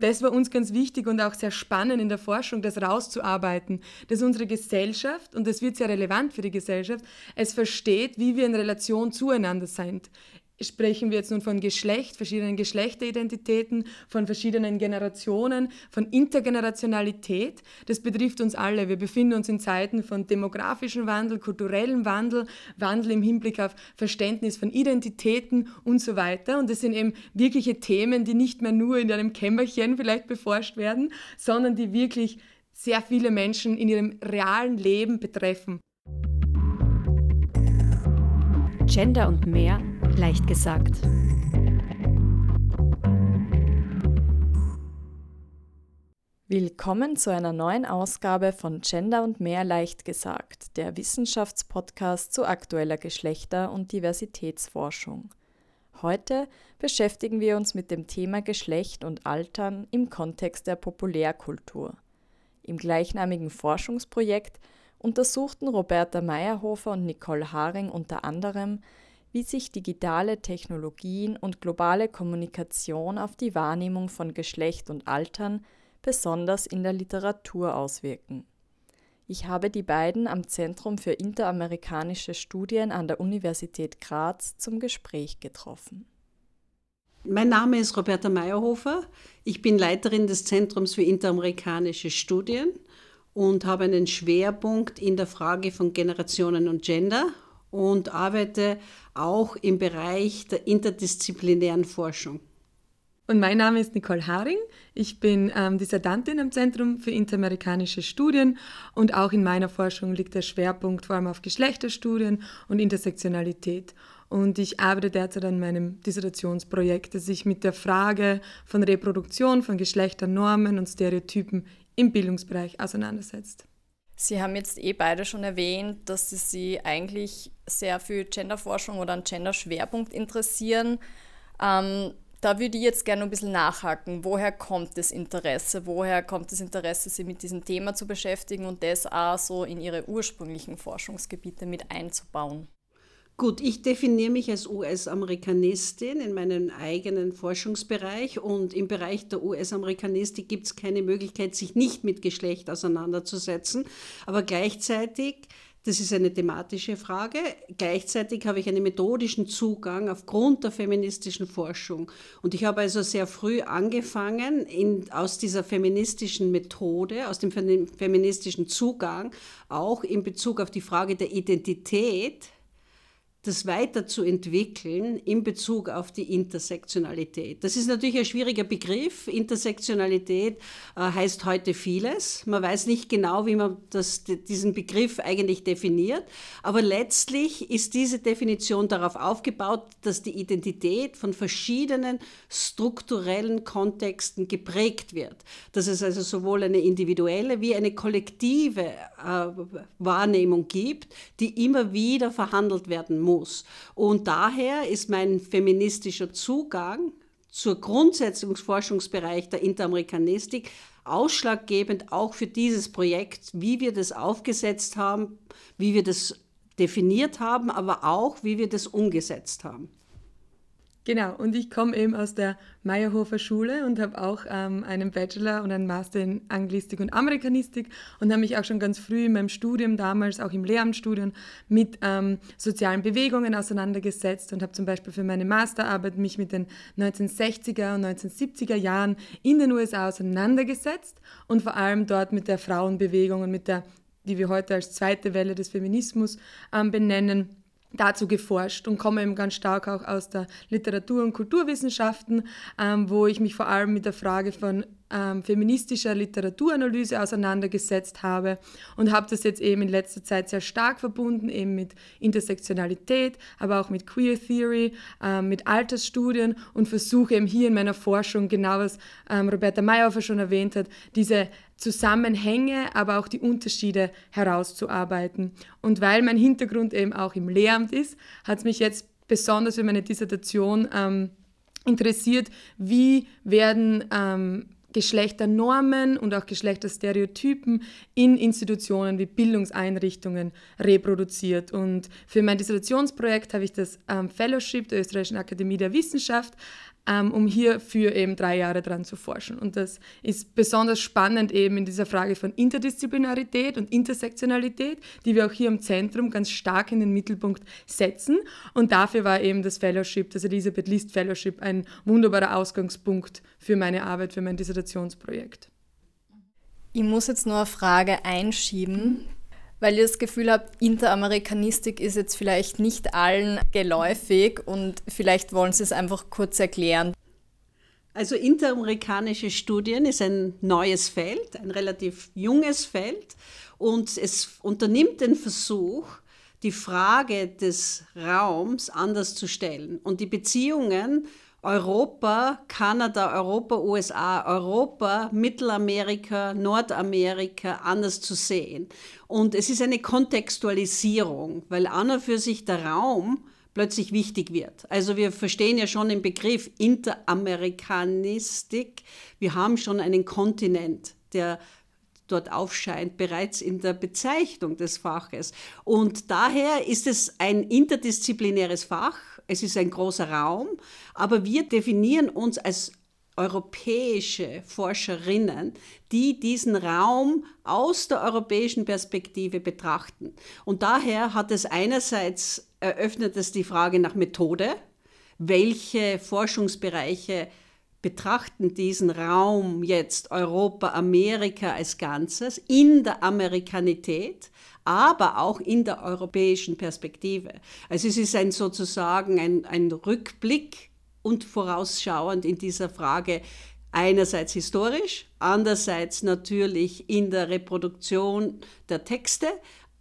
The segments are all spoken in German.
Das war uns ganz wichtig und auch sehr spannend in der Forschung, das rauszuarbeiten, dass unsere Gesellschaft, und das wird sehr relevant für die Gesellschaft, es versteht, wie wir in Relation zueinander sind sprechen wir jetzt nun von Geschlecht, verschiedenen Geschlechteridentitäten, von verschiedenen Generationen, von Intergenerationalität. Das betrifft uns alle. Wir befinden uns in Zeiten von demografischem Wandel, kulturellem Wandel, Wandel im Hinblick auf Verständnis von Identitäten und so weiter. Und das sind eben wirkliche Themen, die nicht mehr nur in einem Kämmerchen vielleicht beforscht werden, sondern die wirklich sehr viele Menschen in ihrem realen Leben betreffen. Gender und mehr leicht gesagt. Willkommen zu einer neuen Ausgabe von Gender und mehr leicht gesagt, der Wissenschaftspodcast zu aktueller Geschlechter- und Diversitätsforschung. Heute beschäftigen wir uns mit dem Thema Geschlecht und Altern im Kontext der Populärkultur. Im gleichnamigen Forschungsprojekt untersuchten Roberta Meyerhofer und Nicole Haring unter anderem, wie sich digitale Technologien und globale Kommunikation auf die Wahrnehmung von Geschlecht und Altern, besonders in der Literatur, auswirken. Ich habe die beiden am Zentrum für interamerikanische Studien an der Universität Graz zum Gespräch getroffen. Mein Name ist Roberta Meyerhofer. Ich bin Leiterin des Zentrums für interamerikanische Studien und habe einen Schwerpunkt in der Frage von Generationen und Gender und arbeite auch im Bereich der interdisziplinären Forschung. Und mein Name ist Nicole Haring. Ich bin ähm, Dissertantin am Zentrum für interamerikanische Studien und auch in meiner Forschung liegt der Schwerpunkt vor allem auf Geschlechterstudien und Intersektionalität. Und ich arbeite derzeit an meinem Dissertationsprojekt, das sich mit der Frage von Reproduktion von Geschlechternormen und Stereotypen im Bildungsbereich auseinandersetzt. Sie haben jetzt eh beide schon erwähnt, dass Sie sich eigentlich sehr für Genderforschung oder einen Gender-Schwerpunkt interessieren. Ähm, da würde ich jetzt gerne ein bisschen nachhaken. Woher kommt das Interesse? Woher kommt das Interesse, sich mit diesem Thema zu beschäftigen und das auch so in Ihre ursprünglichen Forschungsgebiete mit einzubauen? Gut, ich definiere mich als US-Amerikanistin in meinem eigenen Forschungsbereich und im Bereich der US-Amerikanistik gibt es keine Möglichkeit, sich nicht mit Geschlecht auseinanderzusetzen. Aber gleichzeitig, das ist eine thematische Frage, gleichzeitig habe ich einen methodischen Zugang aufgrund der feministischen Forschung. Und ich habe also sehr früh angefangen, in, aus dieser feministischen Methode, aus dem feministischen Zugang, auch in Bezug auf die Frage der Identität, das weiterzuentwickeln in Bezug auf die Intersektionalität. Das ist natürlich ein schwieriger Begriff. Intersektionalität äh, heißt heute vieles. Man weiß nicht genau, wie man das, diesen Begriff eigentlich definiert. Aber letztlich ist diese Definition darauf aufgebaut, dass die Identität von verschiedenen strukturellen Kontexten geprägt wird. Dass es also sowohl eine individuelle wie eine kollektive äh, Wahrnehmung gibt, die immer wieder verhandelt werden muss muss. Und daher ist mein feministischer Zugang zur grundsätzlichen Forschungsbereich der Interamerikanistik ausschlaggebend auch für dieses Projekt, wie wir das aufgesetzt haben, wie wir das definiert haben, aber auch wie wir das umgesetzt haben. Genau, und ich komme eben aus der Meyerhofer Schule und habe auch ähm, einen Bachelor und einen Master in Anglistik und Amerikanistik und habe mich auch schon ganz früh in meinem Studium, damals auch im Lehramtsstudium, mit ähm, sozialen Bewegungen auseinandergesetzt und habe zum Beispiel für meine Masterarbeit mich mit den 1960er und 1970er Jahren in den USA auseinandergesetzt und vor allem dort mit der Frauenbewegung und mit der, die wir heute als zweite Welle des Feminismus ähm, benennen dazu geforscht und komme eben ganz stark auch aus der Literatur- und Kulturwissenschaften, ähm, wo ich mich vor allem mit der Frage von ähm, feministischer Literaturanalyse auseinandergesetzt habe und habe das jetzt eben in letzter Zeit sehr stark verbunden, eben mit Intersektionalität, aber auch mit Queer Theory, ähm, mit Altersstudien und versuche eben hier in meiner Forschung, genau was ähm, Roberta Mayhofer schon erwähnt hat, diese Zusammenhänge, aber auch die Unterschiede herauszuarbeiten. Und weil mein Hintergrund eben auch im Lehramt ist, hat es mich jetzt besonders für meine Dissertation ähm, interessiert, wie werden ähm, Geschlechternormen und auch Geschlechterstereotypen in Institutionen wie Bildungseinrichtungen reproduziert. Und für mein Dissertationsprojekt habe ich das ähm, Fellowship der Österreichischen Akademie der Wissenschaft um hier für eben drei Jahre dran zu forschen. Und das ist besonders spannend eben in dieser Frage von Interdisziplinarität und Intersektionalität, die wir auch hier im Zentrum ganz stark in den Mittelpunkt setzen. Und dafür war eben das Fellowship, das Elisabeth List Fellowship, ein wunderbarer Ausgangspunkt für meine Arbeit, für mein Dissertationsprojekt. Ich muss jetzt nur eine Frage einschieben, weil ihr das Gefühl habt, Interamerikanistik ist jetzt vielleicht nicht allen geläufig und vielleicht wollen Sie es einfach kurz erklären. Also interamerikanische Studien ist ein neues Feld, ein relativ junges Feld und es unternimmt den Versuch, die Frage des Raums anders zu stellen und die Beziehungen Europa, Kanada, Europa, USA, Europa, Mittelamerika, Nordamerika anders zu sehen. Und es ist eine Kontextualisierung, weil an und für sich der Raum plötzlich wichtig wird. Also wir verstehen ja schon den Begriff Interamerikanistik. Wir haben schon einen Kontinent, der dort aufscheint, bereits in der Bezeichnung des Faches. Und daher ist es ein interdisziplinäres Fach, es ist ein großer Raum, aber wir definieren uns als europäische Forscherinnen, die diesen Raum aus der europäischen Perspektive betrachten. Und daher hat es einerseits eröffnet es die Frage nach Methode, welche Forschungsbereiche betrachten diesen Raum jetzt Europa, Amerika als Ganzes in der Amerikanität, aber auch in der europäischen Perspektive. Also es ist ein sozusagen ein, ein Rückblick und vorausschauend in dieser Frage einerseits historisch, andererseits natürlich in der Reproduktion der Texte,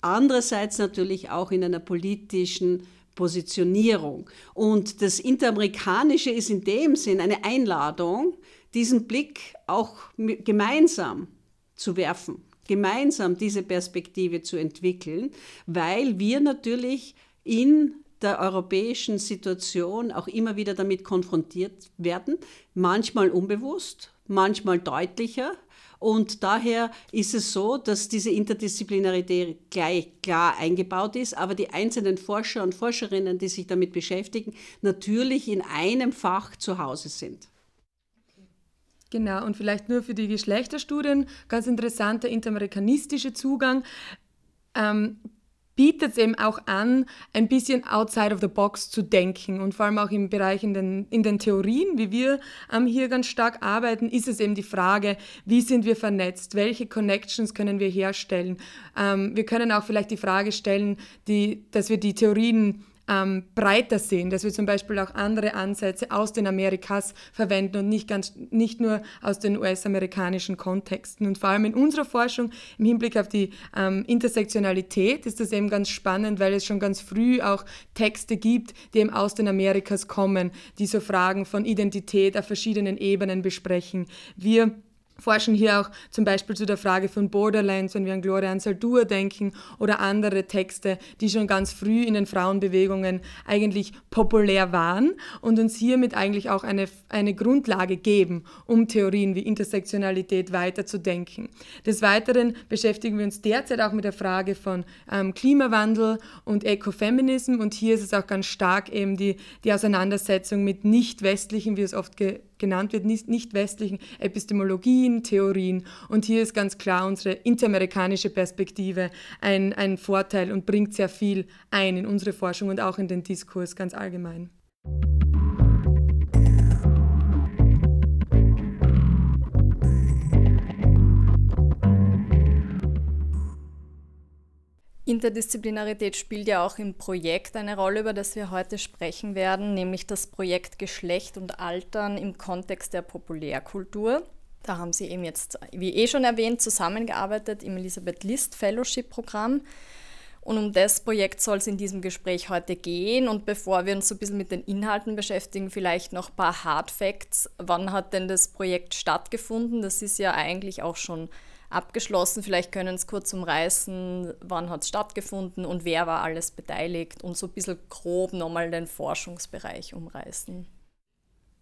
andererseits natürlich auch in einer politischen Positionierung. Und das Interamerikanische ist in dem Sinn eine Einladung, diesen Blick auch gemeinsam zu werfen, gemeinsam diese Perspektive zu entwickeln, weil wir natürlich in der europäischen Situation auch immer wieder damit konfrontiert werden, manchmal unbewusst, manchmal deutlicher, und daher ist es so, dass diese Interdisziplinarität gleich klar eingebaut ist, aber die einzelnen Forscher und Forscherinnen, die sich damit beschäftigen, natürlich in einem Fach zu Hause sind. Genau, und vielleicht nur für die Geschlechterstudien ganz interessanter interamerikanistischer Zugang. Ähm, bietet es eben auch an, ein bisschen outside of the box zu denken und vor allem auch im Bereich in den, in den Theorien, wie wir ähm, hier ganz stark arbeiten, ist es eben die Frage, wie sind wir vernetzt, welche Connections können wir herstellen. Ähm, wir können auch vielleicht die Frage stellen, die, dass wir die Theorien ähm, breiter sehen, dass wir zum Beispiel auch andere Ansätze aus den Amerikas verwenden und nicht, ganz, nicht nur aus den US-amerikanischen Kontexten. Und vor allem in unserer Forschung im Hinblick auf die ähm, Intersektionalität ist das eben ganz spannend, weil es schon ganz früh auch Texte gibt, die eben aus den Amerikas kommen, die so Fragen von Identität auf verschiedenen Ebenen besprechen. Wir forschen hier auch zum Beispiel zu der Frage von Borderlands, wenn wir an Gloria Anzaldur denken oder andere Texte, die schon ganz früh in den Frauenbewegungen eigentlich populär waren und uns hiermit eigentlich auch eine, eine Grundlage geben, um Theorien wie Intersektionalität weiterzudenken. Des Weiteren beschäftigen wir uns derzeit auch mit der Frage von ähm, Klimawandel und Ecofeminism und hier ist es auch ganz stark eben die, die Auseinandersetzung mit nicht westlichen, wie es oft ge genannt wird, nicht, westlichen Epistemologien, Theorien. Und hier ist ganz klar unsere interamerikanische Perspektive ein, ein Vorteil und bringt sehr viel ein in unsere Forschung und auch in den Diskurs ganz allgemein. Interdisziplinarität spielt ja auch im Projekt eine Rolle, über das wir heute sprechen werden, nämlich das Projekt Geschlecht und Altern im Kontext der Populärkultur. Da haben Sie eben jetzt, wie eh schon erwähnt, zusammengearbeitet im Elisabeth List Fellowship Programm. Und um das Projekt soll es in diesem Gespräch heute gehen. Und bevor wir uns so ein bisschen mit den Inhalten beschäftigen, vielleicht noch ein paar Hard Facts. Wann hat denn das Projekt stattgefunden? Das ist ja eigentlich auch schon abgeschlossen. Vielleicht können Sie kurz umreißen, wann hat es stattgefunden und wer war alles beteiligt und so ein bisschen grob nochmal den Forschungsbereich umreißen.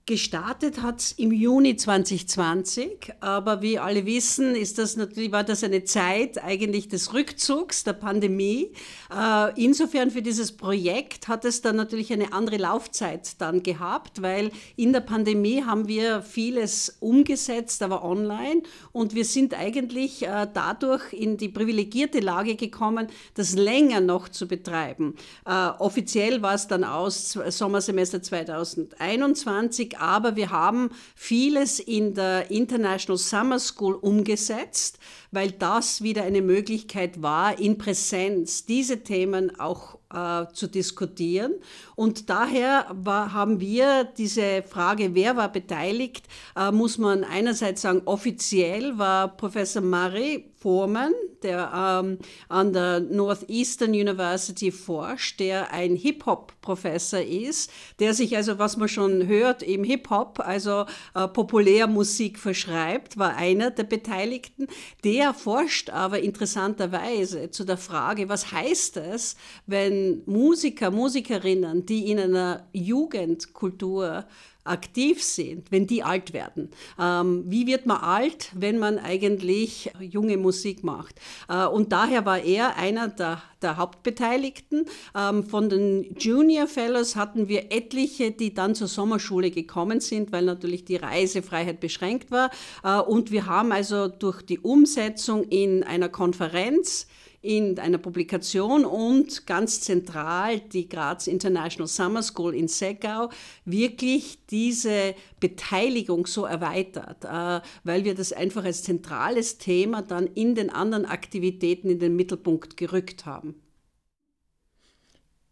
Gestartet hat es im Juni 2020, aber wie alle wissen, ist das natürlich, war das eine Zeit eigentlich des Rückzugs der Pandemie. Äh, insofern für dieses Projekt hat es dann natürlich eine andere Laufzeit dann gehabt, weil in der Pandemie haben wir vieles umgesetzt, aber online und wir sind eigentlich äh, dadurch in die privilegierte Lage gekommen, das länger noch zu betreiben. Äh, offiziell war es dann aus Sommersemester 2021, aber wir haben vieles in der International Summer School umgesetzt, weil das wieder eine Möglichkeit war, in Präsenz diese Themen auch äh, zu diskutieren. Und daher war, haben wir diese Frage, wer war beteiligt, äh, muss man einerseits sagen, offiziell war Professor Murray Foreman, der ähm, an der Northeastern University forscht, der ein Hip-Hop-Professor ist, der sich also, was man schon hört, im Hip-Hop, also äh, Populärmusik verschreibt, war einer der Beteiligten. Der forscht aber interessanterweise zu der Frage, was heißt es, wenn Musiker, Musikerinnen, die in einer Jugendkultur aktiv sind, wenn die alt werden. Ähm, wie wird man alt, wenn man eigentlich junge Musik macht? Äh, und daher war er einer der, der Hauptbeteiligten. Ähm, von den Junior Fellows hatten wir etliche, die dann zur Sommerschule gekommen sind, weil natürlich die Reisefreiheit beschränkt war. Äh, und wir haben also durch die Umsetzung in einer Konferenz, in einer Publikation und ganz zentral die Graz International Summer School in Seckau wirklich diese Beteiligung so erweitert, äh, weil wir das einfach als zentrales Thema dann in den anderen Aktivitäten in den Mittelpunkt gerückt haben.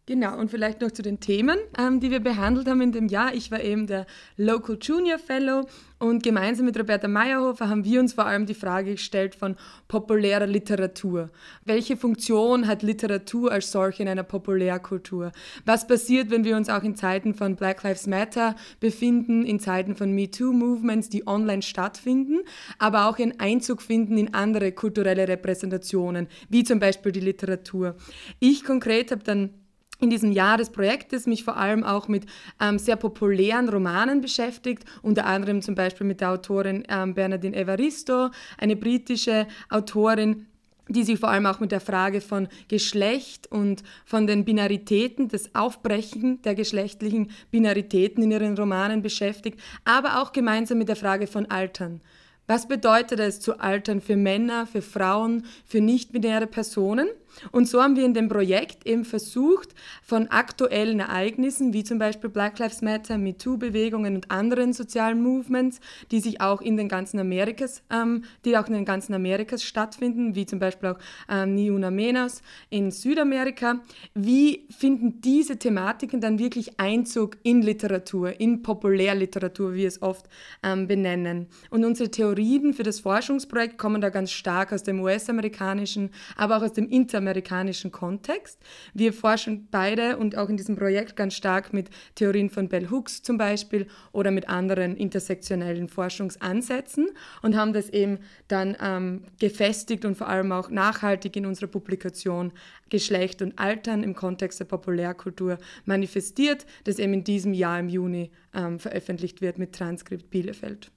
Genau, und vielleicht noch zu den Themen, ähm, die wir behandelt haben in dem Jahr. Ich war eben der Local Junior Fellow und gemeinsam mit Roberta Meyerhofer haben wir uns vor allem die Frage gestellt von populärer Literatur. Welche Funktion hat Literatur als solche in einer Populärkultur? Was passiert, wenn wir uns auch in Zeiten von Black Lives Matter befinden, in Zeiten von MeToo-Movements, die online stattfinden, aber auch einen Einzug finden in andere kulturelle Repräsentationen, wie zum Beispiel die Literatur? Ich konkret habe dann in diesem Jahr des Projektes mich vor allem auch mit ähm, sehr populären Romanen beschäftigt, unter anderem zum Beispiel mit der Autorin ähm, Bernadine Evaristo, eine britische Autorin, die sich vor allem auch mit der Frage von Geschlecht und von den Binaritäten, das Aufbrechen der geschlechtlichen Binaritäten in ihren Romanen beschäftigt, aber auch gemeinsam mit der Frage von Altern. Was bedeutet es zu altern für Männer, für Frauen, für nicht-binäre Personen? Und so haben wir in dem Projekt eben versucht, von aktuellen Ereignissen wie zum Beispiel Black Lives Matter, MeToo-Bewegungen und anderen sozialen Movements, die sich auch in den ganzen Amerikas, ähm, die auch in den ganzen Amerikas stattfinden, wie zum Beispiel auch ähm, Niuna Menos in Südamerika, wie finden diese Thematiken dann wirklich Einzug in Literatur, in Populärliteratur, wie wir es oft ähm, benennen. Und unsere Theorien für das Forschungsprojekt kommen da ganz stark aus dem US-amerikanischen, aber auch aus dem internationalen amerikanischen Kontext. Wir forschen beide und auch in diesem Projekt ganz stark mit Theorien von Bell Hooks zum Beispiel oder mit anderen intersektionellen Forschungsansätzen und haben das eben dann ähm, gefestigt und vor allem auch nachhaltig in unserer Publikation Geschlecht und Altern im Kontext der Populärkultur manifestiert, das eben in diesem Jahr im Juni ähm, veröffentlicht wird mit Transkript Bielefeld.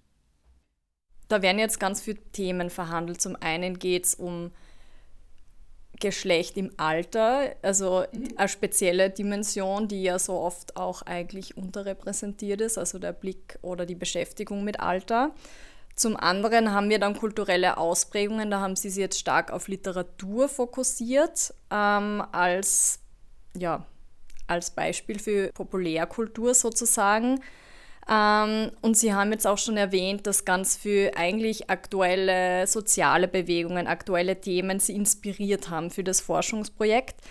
Da werden jetzt ganz viele Themen verhandelt. Zum einen geht es um Geschlecht im Alter, also eine spezielle Dimension, die ja so oft auch eigentlich unterrepräsentiert ist, also der Blick oder die Beschäftigung mit Alter. Zum anderen haben wir dann kulturelle Ausprägungen, da haben sie sich jetzt stark auf Literatur fokussiert, ähm, als, ja, als Beispiel für Populärkultur sozusagen. Ähm, und Sie haben jetzt auch schon erwähnt, dass ganz viel eigentlich aktuelle soziale Bewegungen, aktuelle Themen Sie inspiriert haben für das Forschungsprojekt.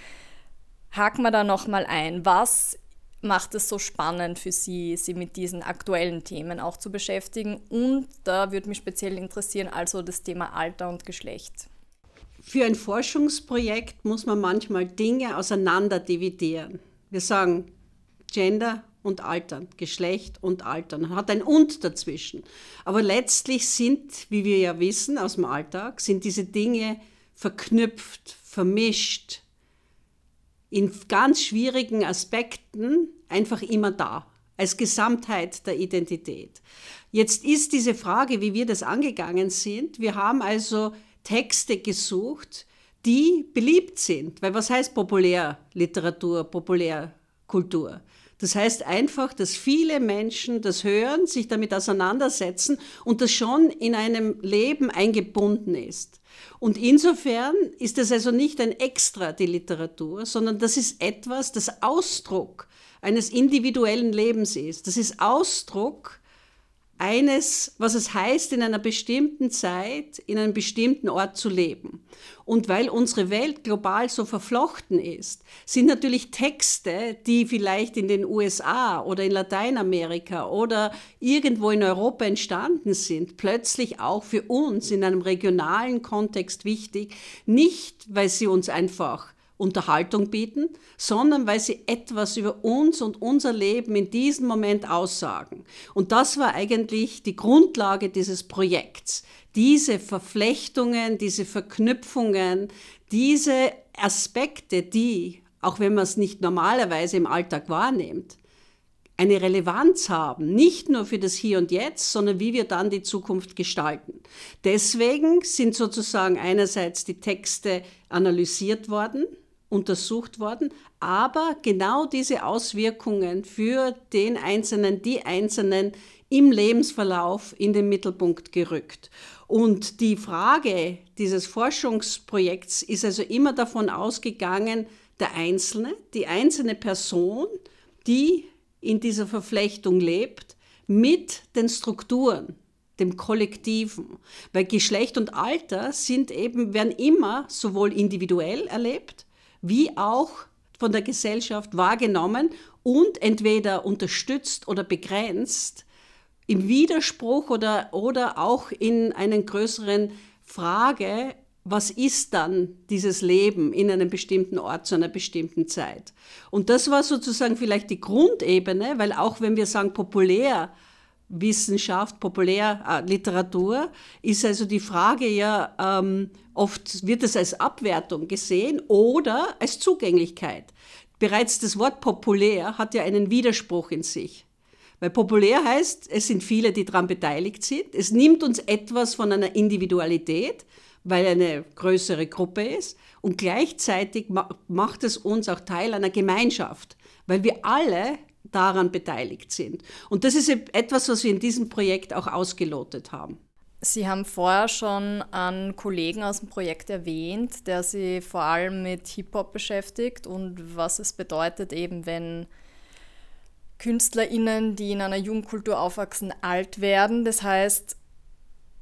Haken wir da nochmal ein. Was macht es so spannend für Sie, Sie mit diesen aktuellen Themen auch zu beschäftigen? Und da würde mich speziell interessieren, also das Thema Alter und Geschlecht. Für ein Forschungsprojekt muss man manchmal Dinge auseinander dividieren. Wir sagen Gender, und Altern, Geschlecht und Altern. Hat ein Und dazwischen. Aber letztlich sind, wie wir ja wissen aus dem Alltag, sind diese Dinge verknüpft, vermischt, in ganz schwierigen Aspekten einfach immer da. als Gesamtheit der Identität. Jetzt ist diese Frage, wie wir das angegangen sind. Wir haben also Texte gesucht, die beliebt sind. Weil was heißt Populärliteratur, Populärkultur? Das heißt einfach, dass viele Menschen das hören, sich damit auseinandersetzen und das schon in einem Leben eingebunden ist. Und insofern ist das also nicht ein Extra, die Literatur, sondern das ist etwas, das Ausdruck eines individuellen Lebens ist. Das ist Ausdruck eines, was es heißt, in einer bestimmten Zeit, in einem bestimmten Ort zu leben. Und weil unsere Welt global so verflochten ist, sind natürlich Texte, die vielleicht in den USA oder in Lateinamerika oder irgendwo in Europa entstanden sind, plötzlich auch für uns in einem regionalen Kontext wichtig, nicht weil sie uns einfach Unterhaltung bieten, sondern weil sie etwas über uns und unser Leben in diesem Moment aussagen. Und das war eigentlich die Grundlage dieses Projekts. Diese Verflechtungen, diese Verknüpfungen, diese Aspekte, die, auch wenn man es nicht normalerweise im Alltag wahrnimmt, eine Relevanz haben, nicht nur für das Hier und Jetzt, sondern wie wir dann die Zukunft gestalten. Deswegen sind sozusagen einerseits die Texte analysiert worden, untersucht worden, aber genau diese Auswirkungen für den Einzelnen, die Einzelnen im Lebensverlauf in den Mittelpunkt gerückt. Und die Frage dieses Forschungsprojekts ist also immer davon ausgegangen, der Einzelne, die einzelne Person, die in dieser Verflechtung lebt, mit den Strukturen, dem Kollektiven. Weil Geschlecht und Alter sind eben, werden immer sowohl individuell erlebt, wie auch von der Gesellschaft wahrgenommen und entweder unterstützt oder begrenzt, im Widerspruch oder, oder auch in einer größeren Frage, was ist dann dieses Leben in einem bestimmten Ort zu einer bestimmten Zeit? Und das war sozusagen vielleicht die Grundebene, weil auch wenn wir sagen populär, Wissenschaft, Populärliteratur, ist also die Frage ja, ähm, oft wird es als Abwertung gesehen oder als Zugänglichkeit. Bereits das Wort populär hat ja einen Widerspruch in sich. Weil populär heißt, es sind viele, die daran beteiligt sind. Es nimmt uns etwas von einer Individualität, weil eine größere Gruppe ist. Und gleichzeitig macht es uns auch Teil einer Gemeinschaft, weil wir alle daran beteiligt sind. Und das ist etwas, was wir in diesem Projekt auch ausgelotet haben. Sie haben vorher schon einen Kollegen aus dem Projekt erwähnt, der sich vor allem mit Hip-Hop beschäftigt und was es bedeutet, eben wenn KünstlerInnen, die in einer Jugendkultur aufwachsen, alt werden. Das heißt,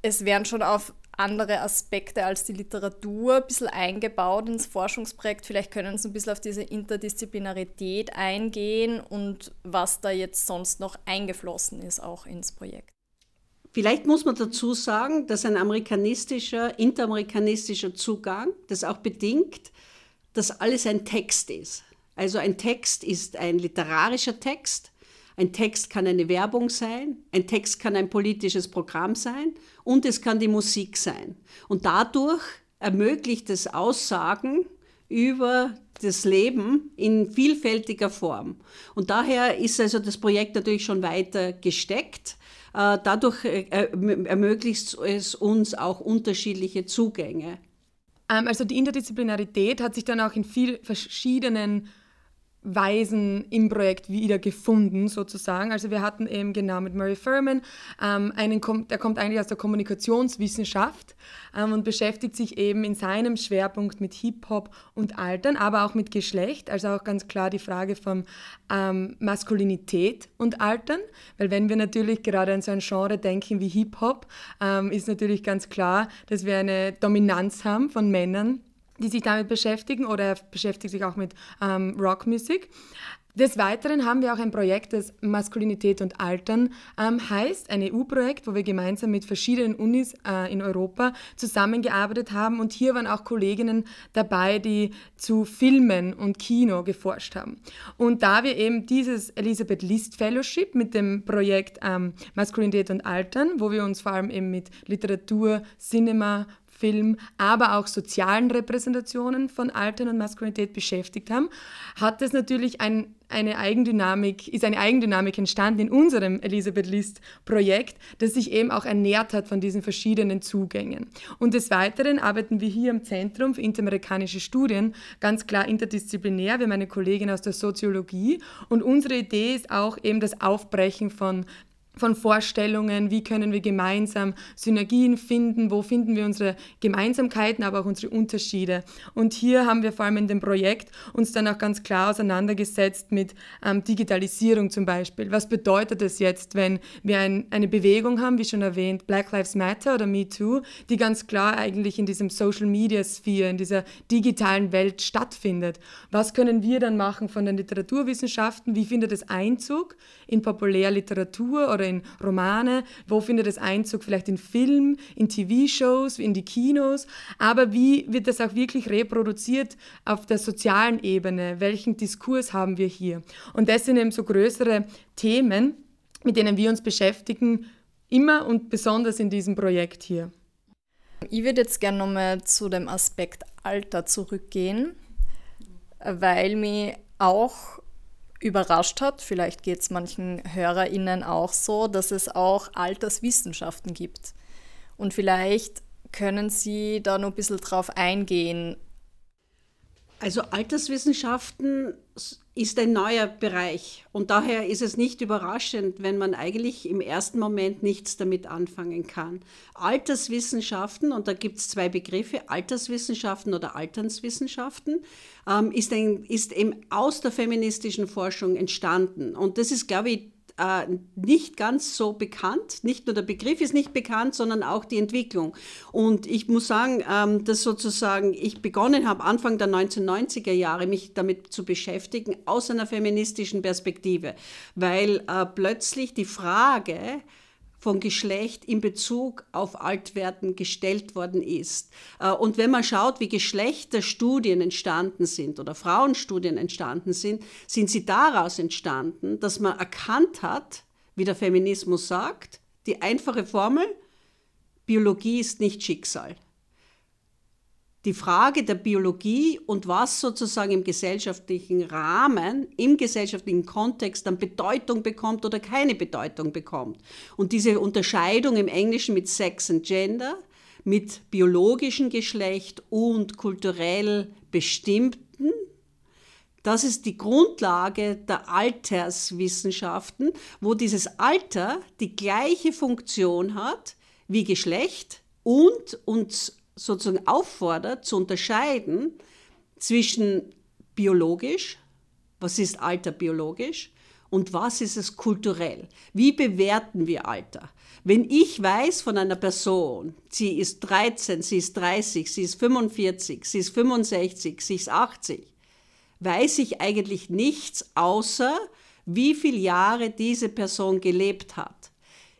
es werden schon auf andere Aspekte als die Literatur ein bisschen eingebaut ins Forschungsprojekt. Vielleicht können Sie ein bisschen auf diese Interdisziplinarität eingehen und was da jetzt sonst noch eingeflossen ist auch ins Projekt. Vielleicht muss man dazu sagen, dass ein amerikanistischer, interamerikanistischer Zugang das auch bedingt, dass alles ein Text ist. Also ein Text ist ein literarischer Text, ein Text kann eine Werbung sein, ein Text kann ein politisches Programm sein und es kann die Musik sein. Und dadurch ermöglicht es Aussagen über das Leben in vielfältiger Form. Und daher ist also das Projekt natürlich schon weiter gesteckt. Äh, dadurch äh, ermöglicht es uns auch unterschiedliche Zugänge. Ähm, also die Interdisziplinarität hat sich dann auch in vielen verschiedenen Weisen im Projekt wieder gefunden, sozusagen. Also wir hatten eben genau mit Murray Furman ähm, einen, der kommt eigentlich aus der Kommunikationswissenschaft ähm, und beschäftigt sich eben in seinem Schwerpunkt mit Hip-Hop und Altern, aber auch mit Geschlecht, also auch ganz klar die Frage von ähm, Maskulinität und Altern, weil wenn wir natürlich gerade an so ein Genre denken wie Hip-Hop, ähm, ist natürlich ganz klar, dass wir eine Dominanz haben von Männern die sich damit beschäftigen oder er beschäftigt sich auch mit ähm, Rockmusik. Des Weiteren haben wir auch ein Projekt, das Maskulinität und Altern ähm, heißt, ein EU-Projekt, wo wir gemeinsam mit verschiedenen Unis äh, in Europa zusammengearbeitet haben. Und hier waren auch Kolleginnen dabei, die zu Filmen und Kino geforscht haben. Und da wir eben dieses Elisabeth List Fellowship mit dem Projekt ähm, Maskulinität und Altern, wo wir uns vor allem eben mit Literatur, Cinema, Film, aber auch sozialen Repräsentationen von Altern und Maskulinität beschäftigt haben, hat es natürlich ein eine Eigendynamik, ist eine Eigendynamik entstanden in unserem Elisabeth List Projekt, das sich eben auch ernährt hat von diesen verschiedenen Zugängen. Und des Weiteren arbeiten wir hier im Zentrum für interamerikanische Studien ganz klar interdisziplinär. Wir haben eine Kollegin aus der Soziologie und unsere Idee ist auch eben das Aufbrechen von von Vorstellungen, wie können wir gemeinsam Synergien finden, wo finden wir unsere Gemeinsamkeiten, aber auch unsere Unterschiede. Und hier haben wir vor allem in dem Projekt uns dann auch ganz klar auseinandergesetzt mit ähm, Digitalisierung zum Beispiel. Was bedeutet es jetzt, wenn wir ein, eine Bewegung haben, wie schon erwähnt, Black Lives Matter oder Me Too, die ganz klar eigentlich in diesem Social Media Sphere, in dieser digitalen Welt stattfindet? Was können wir dann machen von den Literaturwissenschaften? Wie findet es Einzug in Populärliteratur oder in Romane, wo findet es Einzug vielleicht in Film, in TV-Shows, in die Kinos, aber wie wird das auch wirklich reproduziert auf der sozialen Ebene? Welchen Diskurs haben wir hier? Und das sind eben so größere Themen, mit denen wir uns beschäftigen, immer und besonders in diesem Projekt hier. Ich würde jetzt gerne nochmal zu dem Aspekt Alter zurückgehen, weil mich auch überrascht hat, vielleicht geht es manchen HörerInnen auch so, dass es auch Alterswissenschaften gibt. Und vielleicht können Sie da noch ein bisschen drauf eingehen. Also Alterswissenschaften ist ein neuer Bereich und daher ist es nicht überraschend, wenn man eigentlich im ersten Moment nichts damit anfangen kann. Alterswissenschaften, und da gibt es zwei Begriffe, Alterswissenschaften oder Alternswissenschaften, ähm, ist, ein, ist eben aus der feministischen Forschung entstanden. Und das ist, glaube ich, äh, nicht ganz so bekannt. Nicht nur der Begriff ist nicht bekannt, sondern auch die Entwicklung. Und ich muss sagen, ähm, dass sozusagen ich begonnen habe, Anfang der 1990er Jahre mich damit zu beschäftigen, aus einer feministischen Perspektive, weil äh, plötzlich die Frage, von Geschlecht in Bezug auf Altwerden gestellt worden ist. Äh, und wenn man schaut, wie Geschlechterstudien entstanden sind oder Frauenstudien entstanden sind, sind sie daraus entstanden, dass man erkannt hat, wie der Feminismus sagt, die einfache Formel, Biologie ist nicht Schicksal die Frage der Biologie und was sozusagen im gesellschaftlichen Rahmen, im gesellschaftlichen Kontext dann Bedeutung bekommt oder keine Bedeutung bekommt. Und diese Unterscheidung im Englischen mit Sex and Gender, mit biologischem Geschlecht und kulturell bestimmten, das ist die Grundlage der Alterswissenschaften, wo dieses Alter die gleiche Funktion hat wie Geschlecht und uns sozusagen auffordert, zu unterscheiden zwischen biologisch, was ist Alter biologisch, und was ist es kulturell? Wie bewerten wir Alter? Wenn ich weiß von einer Person, sie ist 13, sie ist 30, sie ist 45, sie ist 65, sie ist 80, weiß ich eigentlich nichts außer, wie viele Jahre diese Person gelebt hat.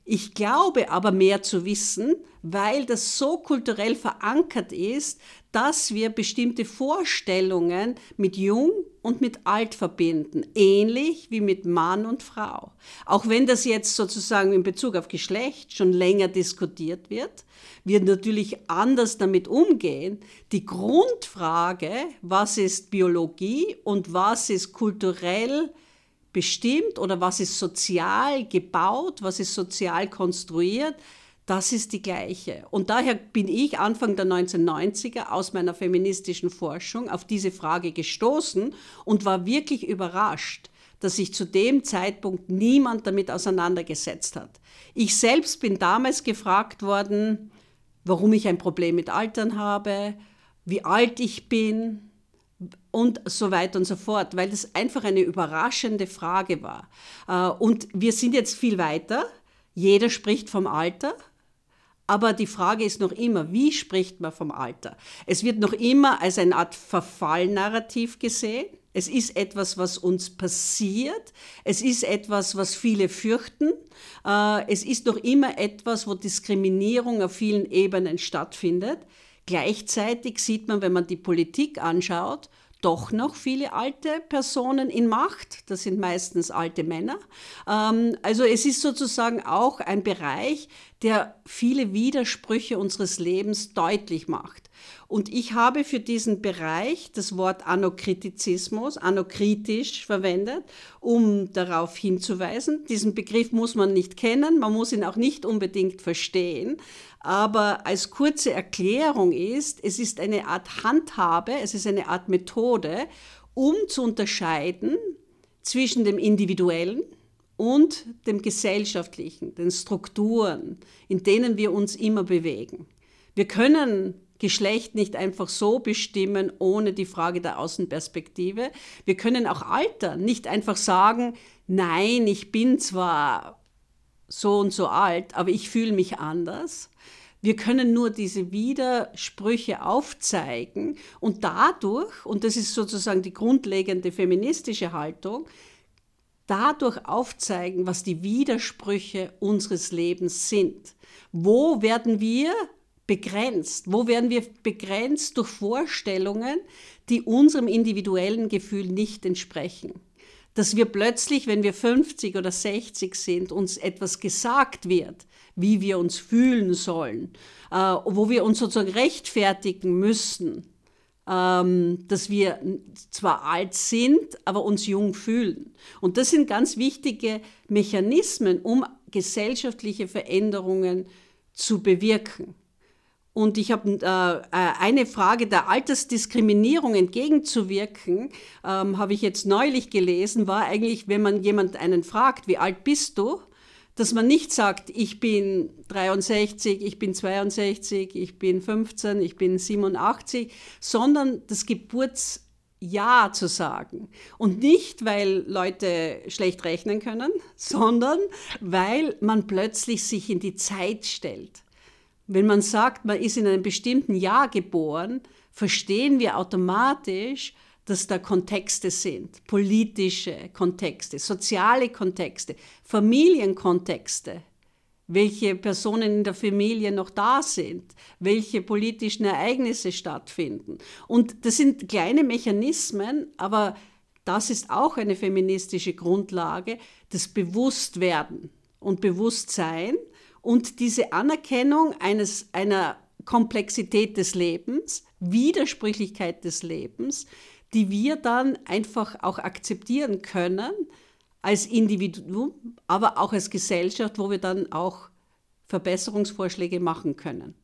Ich glaube aber mehr zu wissen, weil das so kulturell verankert ist, dass wir bestimmte Vorstellungen mit jung und mit alt verbinden, ähnlich wie mit Mann und Frau. Auch wenn das jetzt sozusagen in Bezug auf Geschlecht schon länger diskutiert wird, wir natürlich anders damit umgehen. Die Grundfrage, was ist Biologie und was ist kulturell bestimmt oder was ist sozial gebaut, was ist sozial konstruiert, das ist die gleiche. Und daher bin ich Anfang der 1990er aus meiner feministischen Forschung auf diese Frage gestoßen und war wirklich überrascht, dass sich zu dem Zeitpunkt niemand damit auseinandergesetzt hat. Ich selbst bin damals gefragt worden, warum ich ein Problem mit Altern habe, wie alt ich bin, und so weiter und so fort, weil das einfach eine überraschende Frage war. Äh, und wir sind jetzt viel weiter. Jeder spricht vom Alter. Aber die Frage ist noch immer, wie spricht man vom Alter? Es wird noch immer als eine Art Verfallnarrativ gesehen. Es ist etwas, was uns passiert. Es ist etwas, was viele fürchten. Äh, es ist noch immer etwas, wo Diskriminierung auf vielen Ebenen stattfindet. Gleichzeitig sieht man, wenn man die Politik anschaut, doch noch viele alte Personen in Macht. Das sind meistens alte Männer. Ähm, also es ist sozusagen auch ein Bereich, der viele Widersprüche unseres Lebens deutlich macht. Und ich habe für diesen Bereich das Wort Anokritizismus, anokritisch verwendet, um darauf hinzuweisen. Diesen Begriff muss man nicht kennen, man muss ihn auch nicht unbedingt verstehen. Aber als kurze Erklärung ist, es ist eine Art Handhabe, es ist eine Art Methode, um zu unterscheiden zwischen dem Individuellen und dem Gesellschaftlichen, den Strukturen, in denen wir uns immer bewegen. Wir können Geschlecht nicht einfach so bestimmen, ohne die Frage der Außenperspektive. Wir können auch Alter nicht einfach sagen, nein, ich bin zwar so und so alt, aber ich fühle mich anders. Wir können nur diese Widersprüche aufzeigen und dadurch, und das ist sozusagen die grundlegende feministische Haltung, dadurch aufzeigen, was die Widersprüche unseres Lebens sind. Wo werden wir begrenzt? Wo werden wir begrenzt durch Vorstellungen, die unserem individuellen Gefühl nicht entsprechen? Dass wir plötzlich, wenn wir 50 oder 60 sind, uns etwas gesagt wird, wie wir uns fühlen sollen, äh, wo wir uns sozusagen rechtfertigen müssen, ähm, dass wir zwar alt sind, aber uns jung fühlen. Und das sind ganz wichtige Mechanismen, um gesellschaftliche Veränderungen zu bewirken. Und ich habe äh, äh, eine Frage der Altersdiskriminierung entgegenzuwirken, ähm, habe ich jetzt neulich gelesen, war eigentlich, wenn man jemand einen fragt, wie alt bist du, dass man nicht sagt, ich bin 63, ich bin 62, ich bin 15, ich bin 87, sondern das Geburtsjahr zu sagen. Und nicht, weil Leute schlecht rechnen können, sondern weil man plötzlich sich in die Zeit stellt. Wenn man sagt, man ist in einem bestimmten Jahr geboren, verstehen wir automatisch, dass da Kontexte sind, politische Kontexte, soziale Kontexte, Familienkontexte, welche Personen in der Familie noch da sind, welche politischen Ereignisse stattfinden. Und das sind kleine Mechanismen, aber das ist auch eine feministische Grundlage, das Bewusstwerden und Bewusstsein und diese Anerkennung eines, einer Komplexität des Lebens, Widersprüchlichkeit des Lebens, die wir dann einfach auch akzeptieren können als Individuum, aber auch als Gesellschaft, wo wir dann auch Verbesserungsvorschläge machen können.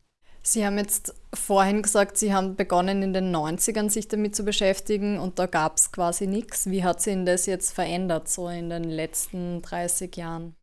Sie haben jetzt vorhin gesagt, Sie haben begonnen in den 90ern sich damit zu beschäftigen und da gab es quasi nichts. Wie hat sich das jetzt verändert, so in den letzten 30 Jahren?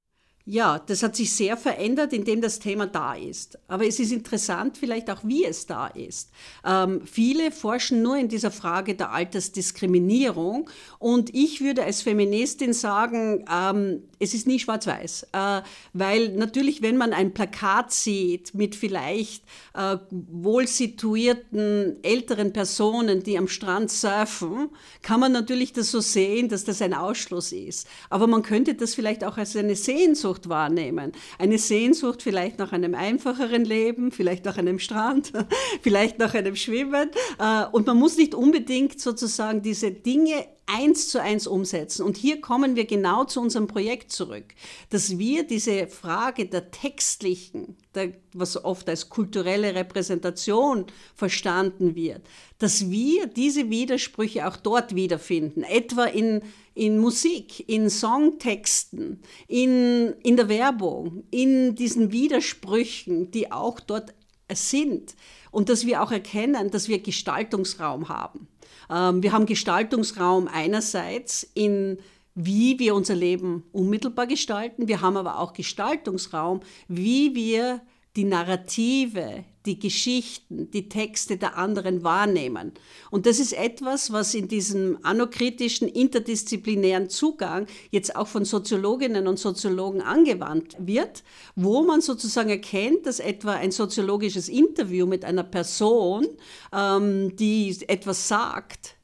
Ja, das hat sich sehr verändert, indem das Thema da ist. Aber es ist interessant vielleicht auch, wie es da ist. Ähm, viele forschen nur in dieser Frage der Altersdiskriminierung und ich würde als Feministin sagen, ähm, es ist nie schwarz-weiß. Äh, weil natürlich, wenn man ein Plakat sieht mit vielleicht äh, wohl situierten älteren Personen, die am Strand surfen, kann man natürlich das so sehen, dass das ein Ausschluss ist. Aber man könnte das vielleicht auch als eine Sehnsucht wahrnehmen. Eine Sehnsucht vielleicht nach einem einfacheren Leben, vielleicht nach einem Strand, vielleicht nach einem Schwimmen. Äh, und man muss nicht unbedingt sozusagen diese Dinge eins zu eins umsetzen. Und hier kommen wir genau zu unserem Projekt zurück, dass wir diese Frage der textlichen, der, was oft als kulturelle Repräsentation verstanden wird, dass wir diese Widersprüche auch dort wiederfinden, etwa in, in Musik, in Songtexten, in, in der Werbung, in diesen Widersprüchen, die auch dort sind. Und dass wir auch erkennen, dass wir Gestaltungsraum haben. Ähm, wir haben Gestaltungsraum einerseits in wie wir unser Leben unmittelbar gestalten. Wir haben aber auch Gestaltungsraum, wie wir die Narrative, die Geschichten, die Texte der anderen wahrnehmen. Und das ist etwas, was in diesem anokritischen, interdisziplinären Zugang jetzt auch von Soziologinnen und Soziologen angewandt wird, wo man sozusagen erkennt, dass etwa ein soziologisches Interview mit einer Person, ähm, die etwas sagt,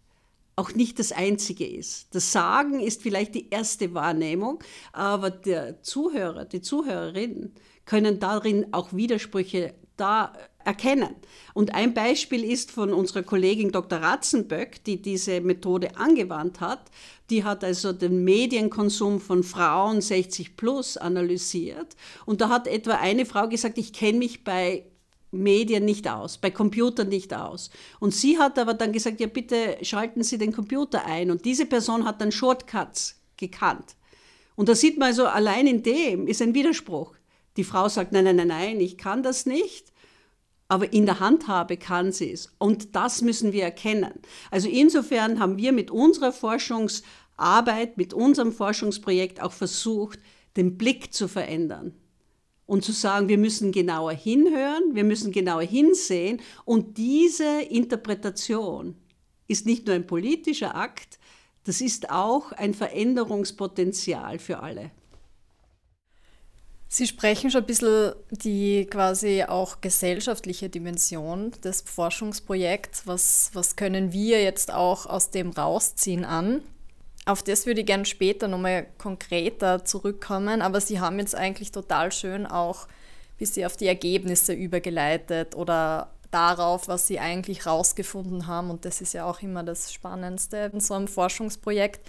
auch nicht das Einzige ist. Das Sagen ist vielleicht die erste Wahrnehmung, aber der Zuhörer, die Zuhörerin können darin auch Widersprüche da erkennen. Und ein Beispiel ist von unserer Kollegin Dr. Ratzenböck, die diese Methode angewandt hat. Die hat also den Medienkonsum von Frauen 60 plus analysiert. Und da hat etwa eine Frau gesagt, ich kenne mich bei Medien nicht aus, bei Computern nicht aus. Und sie hat aber dann gesagt, ja bitte schalten Sie den Computer ein. Und diese Person hat dann Shortcuts gekannt. Und da sieht man also, allein in dem ist ein Widerspruch. Die Frau sagt, nein, nein, nein, nein, ich kann das nicht, aber in der Handhabe kann sie es. Und das müssen wir erkennen. Also insofern haben wir mit unserer Forschungsarbeit, mit unserem Forschungsprojekt auch versucht, den Blick zu verändern und zu sagen, wir müssen genauer hinhören, wir müssen genauer hinsehen und diese Interpretation ist nicht nur ein politischer Akt, das ist auch ein Veränderungspotenzial für alle. Sie sprechen schon ein bisschen die quasi auch gesellschaftliche Dimension des Forschungsprojekts. Was, was können wir jetzt auch aus dem rausziehen an? Auf das würde ich gerne später nochmal konkreter zurückkommen, aber Sie haben jetzt eigentlich total schön auch bis Sie auf die Ergebnisse übergeleitet oder darauf, was Sie eigentlich rausgefunden haben. Und das ist ja auch immer das Spannendste in so einem Forschungsprojekt.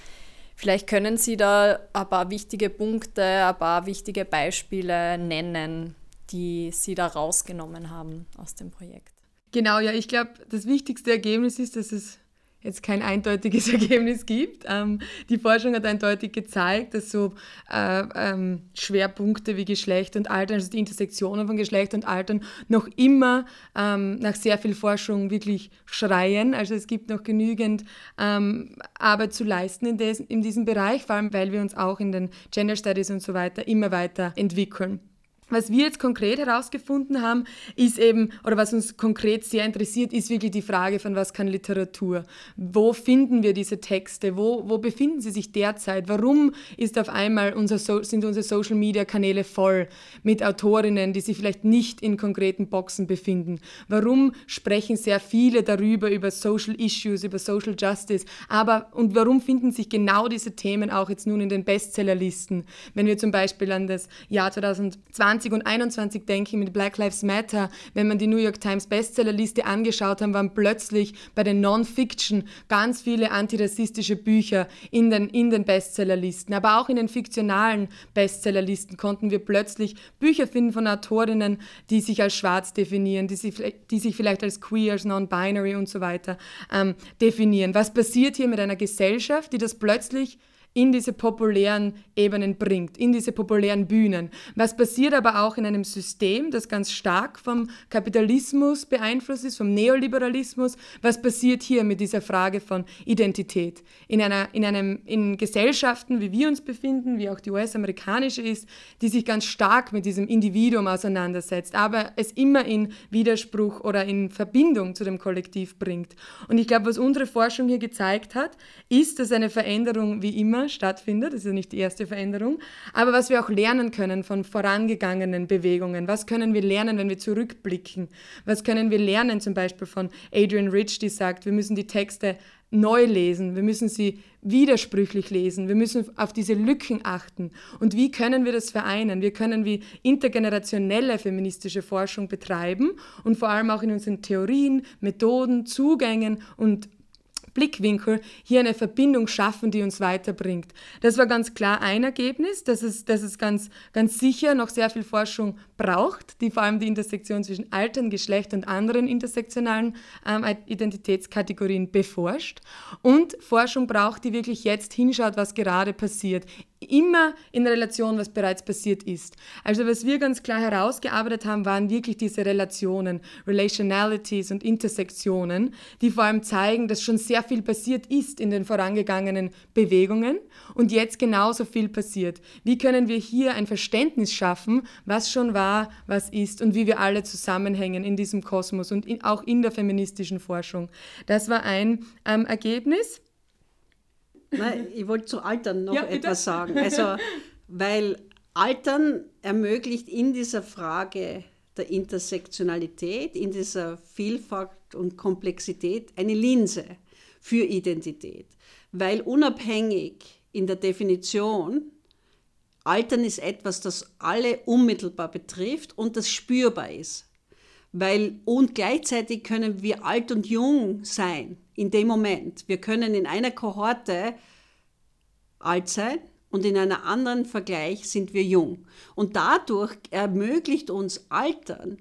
Vielleicht können Sie da ein paar wichtige Punkte, ein paar wichtige Beispiele nennen, die Sie da rausgenommen haben aus dem Projekt. Genau, ja, ich glaube, das wichtigste Ergebnis ist, dass es jetzt kein eindeutiges Ergebnis gibt. Ähm, die Forschung hat eindeutig gezeigt, dass so äh, ähm, Schwerpunkte wie Geschlecht und Alter, also die Intersektionen von Geschlecht und Alter, noch immer ähm, nach sehr viel Forschung wirklich schreien. Also es gibt noch genügend ähm, Arbeit zu leisten in, des, in diesem Bereich, vor allem weil wir uns auch in den Gender Studies und so weiter immer weiter entwickeln. Was wir jetzt konkret herausgefunden haben, ist eben, oder was uns konkret sehr interessiert, ist wirklich die Frage von, was kann Literatur? Wo finden wir diese Texte? Wo, wo befinden sie sich derzeit? Warum ist auf einmal unser so sind unsere Social-Media-Kanäle voll mit Autorinnen, die sich vielleicht nicht in konkreten Boxen befinden? Warum sprechen sehr viele darüber, über Social Issues, über Social Justice? Aber, und warum finden sich genau diese Themen auch jetzt nun in den Bestsellerlisten? Wenn wir zum Beispiel an das Jahr 2020 20 und 21 denke ich mit Black Lives Matter, wenn man die New York Times Bestsellerliste angeschaut hat, waren plötzlich bei den Non-Fiction ganz viele antirassistische Bücher in den, in den Bestsellerlisten. Aber auch in den fiktionalen Bestsellerlisten konnten wir plötzlich Bücher finden von Autorinnen, die sich als schwarz definieren, die sich, die sich vielleicht als queer, als non-binary und so weiter ähm, definieren. Was passiert hier mit einer Gesellschaft, die das plötzlich in diese populären Ebenen bringt, in diese populären Bühnen. Was passiert aber auch in einem System, das ganz stark vom Kapitalismus beeinflusst ist, vom Neoliberalismus? Was passiert hier mit dieser Frage von Identität? In, einer, in, einem, in Gesellschaften, wie wir uns befinden, wie auch die US-amerikanische ist, die sich ganz stark mit diesem Individuum auseinandersetzt, aber es immer in Widerspruch oder in Verbindung zu dem Kollektiv bringt. Und ich glaube, was unsere Forschung hier gezeigt hat, ist, dass eine Veränderung wie immer stattfindet. Das ist ja nicht die erste Veränderung. Aber was wir auch lernen können von vorangegangenen Bewegungen. Was können wir lernen, wenn wir zurückblicken? Was können wir lernen zum Beispiel von Adrian Rich, die sagt, wir müssen die Texte neu lesen, wir müssen sie widersprüchlich lesen, wir müssen auf diese Lücken achten. Und wie können wir das vereinen? Wir können wie intergenerationelle feministische Forschung betreiben und vor allem auch in unseren Theorien, Methoden, Zugängen und Blickwinkel hier eine Verbindung schaffen, die uns weiterbringt. Das war ganz klar ein Ergebnis, dass es, dass es ganz, ganz sicher noch sehr viel Forschung braucht, die vor allem die Intersektion zwischen Altern, Geschlecht und anderen intersektionalen ähm, Identitätskategorien beforscht. Und Forschung braucht, die wirklich jetzt hinschaut, was gerade passiert immer in Relation, was bereits passiert ist. Also was wir ganz klar herausgearbeitet haben, waren wirklich diese Relationen, Relationalities und Intersektionen, die vor allem zeigen, dass schon sehr viel passiert ist in den vorangegangenen Bewegungen und jetzt genauso viel passiert. Wie können wir hier ein Verständnis schaffen, was schon war, was ist und wie wir alle zusammenhängen in diesem Kosmos und in, auch in der feministischen Forschung. Das war ein ähm, Ergebnis. Nein, ich wollte zu Altern noch ja, etwas sagen. Also, weil Altern ermöglicht in dieser Frage der Intersektionalität, in dieser Vielfalt und Komplexität eine Linse für Identität. Weil unabhängig in der Definition, Altern ist etwas, das alle unmittelbar betrifft und das spürbar ist. weil und gleichzeitig können wir alt und jung sein in dem Moment. Wir können in einer Kohorte alt sein und in einer anderen Vergleich sind wir jung. Und dadurch ermöglicht uns Altern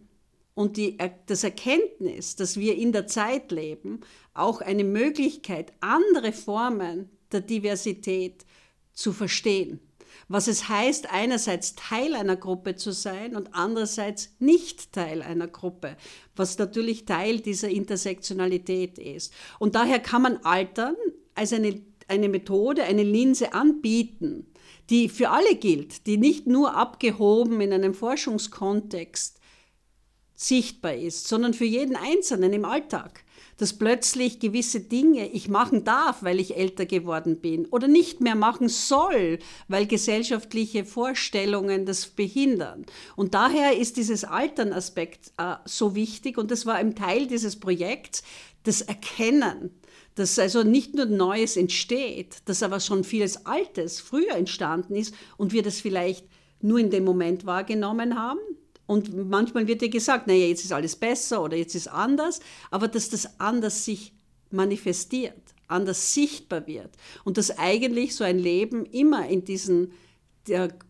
und die, das Erkenntnis, dass wir in der Zeit leben, auch eine Möglichkeit, andere Formen der Diversität zu verstehen. Was es heißt, einerseits Teil einer Gruppe zu sein und andererseits nicht Teil einer Gruppe, was natürlich Teil dieser Intersektionalität ist. Und daher kann man Altern als eine, eine Methode, eine Linse anbieten, die für alle gilt, die nicht nur abgehoben in einem Forschungskontext sichtbar ist, sondern für jeden Einzelnen im Alltag dass plötzlich gewisse Dinge ich machen darf, weil ich älter geworden bin oder nicht mehr machen soll, weil gesellschaftliche Vorstellungen das behindern. Und daher ist dieses Alternaspekt äh, so wichtig und das war ein Teil dieses Projekts, das Erkennen, dass also nicht nur Neues entsteht, dass aber schon vieles Altes früher entstanden ist und wir das vielleicht nur in dem Moment wahrgenommen haben und manchmal wird dir gesagt, naja, jetzt ist alles besser oder jetzt ist anders, aber dass das anders sich manifestiert, anders sichtbar wird und dass eigentlich so ein Leben immer in diesen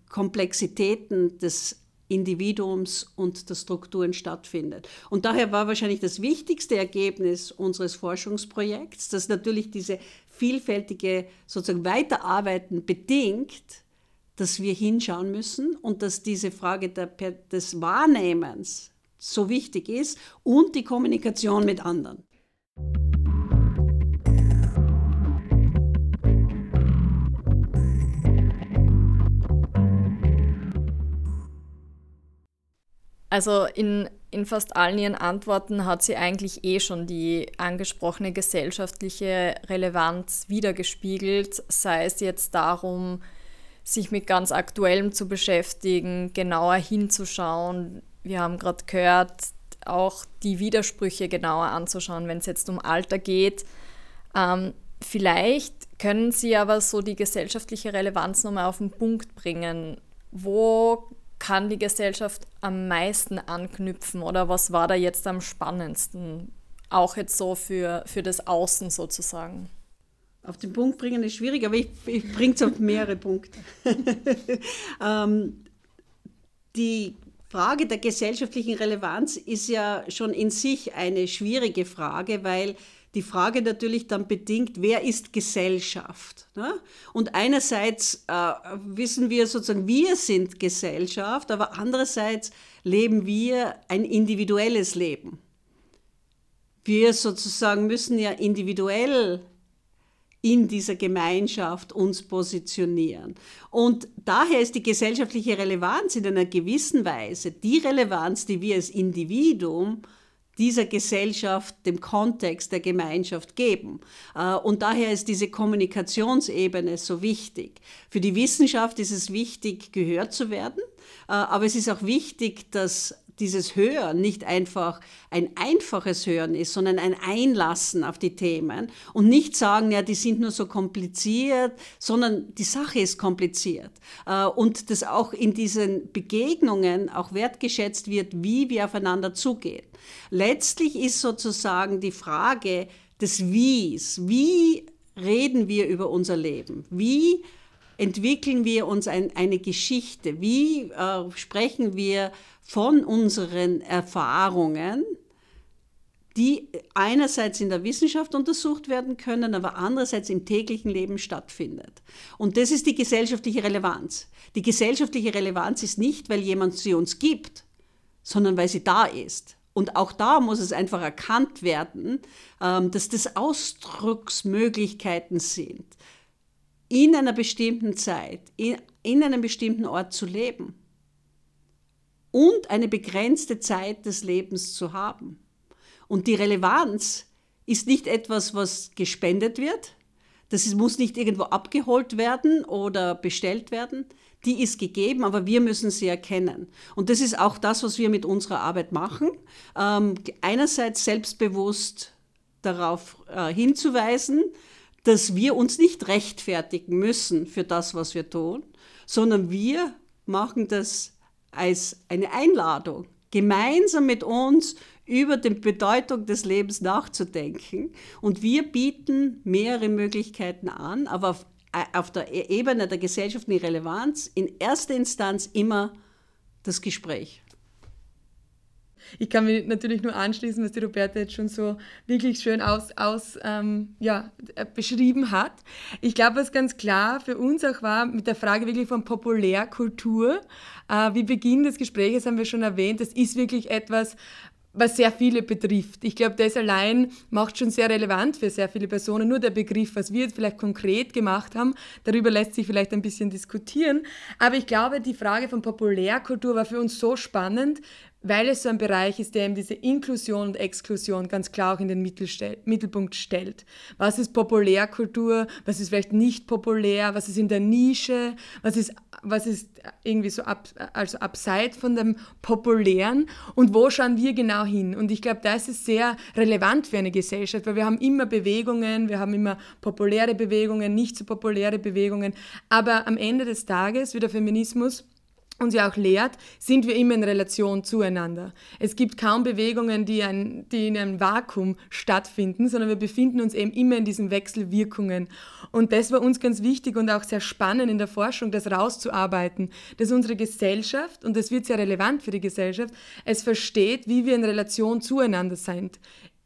Komplexitäten des Individuums und der Strukturen stattfindet. Und daher war wahrscheinlich das wichtigste Ergebnis unseres Forschungsprojekts, dass natürlich diese vielfältige sozusagen Weiterarbeiten bedingt, dass wir hinschauen müssen und dass diese Frage der, des Wahrnehmens so wichtig ist und die Kommunikation mit anderen. Also in, in fast allen ihren Antworten hat sie eigentlich eh schon die angesprochene gesellschaftliche Relevanz wiedergespiegelt, sei es jetzt darum, sich mit ganz Aktuellem zu beschäftigen, genauer hinzuschauen. Wir haben gerade gehört, auch die Widersprüche genauer anzuschauen, wenn es jetzt um Alter geht. Ähm, vielleicht können Sie aber so die gesellschaftliche Relevanz nochmal auf den Punkt bringen. Wo kann die Gesellschaft am meisten anknüpfen oder was war da jetzt am spannendsten? Auch jetzt so für, für das Außen sozusagen auf den Punkt bringen ist schwierig, aber ich, ich bringe es auf mehrere Punkte. ähm, die Frage der gesellschaftlichen Relevanz ist ja schon in sich eine schwierige Frage, weil die Frage natürlich dann bedingt, wer ist Gesellschaft? Ne? Und einerseits äh, wissen wir sozusagen, wir sind Gesellschaft, aber andererseits leben wir ein individuelles Leben. Wir sozusagen müssen ja individuell in dieser Gemeinschaft uns positionieren. Und daher ist die gesellschaftliche Relevanz in einer gewissen Weise die Relevanz, die wir als Individuum dieser Gesellschaft, dem Kontext der Gemeinschaft geben. Äh, und daher ist diese Kommunikationsebene so wichtig. Für die Wissenschaft ist es wichtig, gehört zu werden, äh, aber es ist auch wichtig, dass dieses Hören nicht einfach ein einfaches Hören ist, sondern ein Einlassen auf die Themen und nicht sagen, ja, die sind nur so kompliziert, sondern die Sache ist kompliziert. Äh, und dass auch in diesen Begegnungen auch wertgeschätzt wird, wie wir aufeinander zugehen. Letztlich ist sozusagen die Frage des Wies. Wie reden wir über unser Leben? Wie entwickeln wir uns ein, eine Geschichte? Wie äh, sprechen wir von unseren Erfahrungen, die einerseits in der Wissenschaft untersucht werden können, aber andererseits im täglichen Leben stattfindet. Und das ist die gesellschaftliche Relevanz. Die gesellschaftliche Relevanz ist nicht, weil jemand sie uns gibt, sondern weil sie da ist. Und auch da muss es einfach erkannt werden, ähm, dass das Ausdrucksmöglichkeiten sind, in einer bestimmten Zeit, in, einem bestimmten Ort zu leben und eine begrenzte Zeit des Lebens zu haben. Und die Relevanz ist nicht etwas, was gespendet wird. Das muss nicht irgendwo abgeholt werden oder bestellt werden. Die ist gegeben, aber wir müssen sie erkennen. Und das ist auch das, was wir mit unserer Arbeit machen. Ähm, einerseits selbstbewusst darauf äh, hinzuweisen, dass wir uns nicht rechtfertigen müssen für das, was wir tun, sondern wir machen das als eine Einladung, gemeinsam mit uns über die Bedeutung des Lebens nachzudenken. Und wir bieten mehrere Möglichkeiten an, aber auf, äh, auf der e-, Ebene der gesellschaftlichen Relevanz in erster Instanz immer das Gespräch. Ich kann mich natürlich nur anschließen, was die Roberta jetzt schon so wirklich schön aus, aus ähm, ja, äh, beschrieben hat. Ich glaube, was ganz klar für uns auch war, mit der Frage wirklich von Populärkultur, äh, wie Beginn des Gesprächs haben wir schon erwähnt, das ist wirklich etwas, was sehr viele betrifft. Ich glaube, das allein macht schon sehr relevant für sehr viele Personen. Nur der Begriff, was wir jetzt vielleicht konkret gemacht haben, darüber lässt sich vielleicht ein bisschen diskutieren. Aber ich glaube, die Frage von Populärkultur war für uns so spannend, weil es so ein Bereich ist, der eben diese Inklusion und Exklusion ganz klar auch in den Mittelpunkt stellt. Was ist Populärkultur? Was ist vielleicht nicht populär? Was ist in der Nische? Was ist, was ist irgendwie so ab, also abseits von dem Populären? Und wo schauen wir genau hin? Und ich glaube, das ist sehr relevant für eine Gesellschaft, weil wir haben immer Bewegungen, wir haben immer populäre Bewegungen, nicht so populäre Bewegungen. Aber am Ende des Tages, wie der Feminismus, uns ja auch lehrt, sind wir immer in Relation zueinander. Es gibt kaum Bewegungen, die, ein, die in einem Vakuum stattfinden, sondern wir befinden uns eben immer in diesen Wechselwirkungen. Und das war uns ganz wichtig und auch sehr spannend in der Forschung, das rauszuarbeiten, dass unsere Gesellschaft, und das wird sehr relevant für die Gesellschaft, es versteht, wie wir in Relation zueinander sind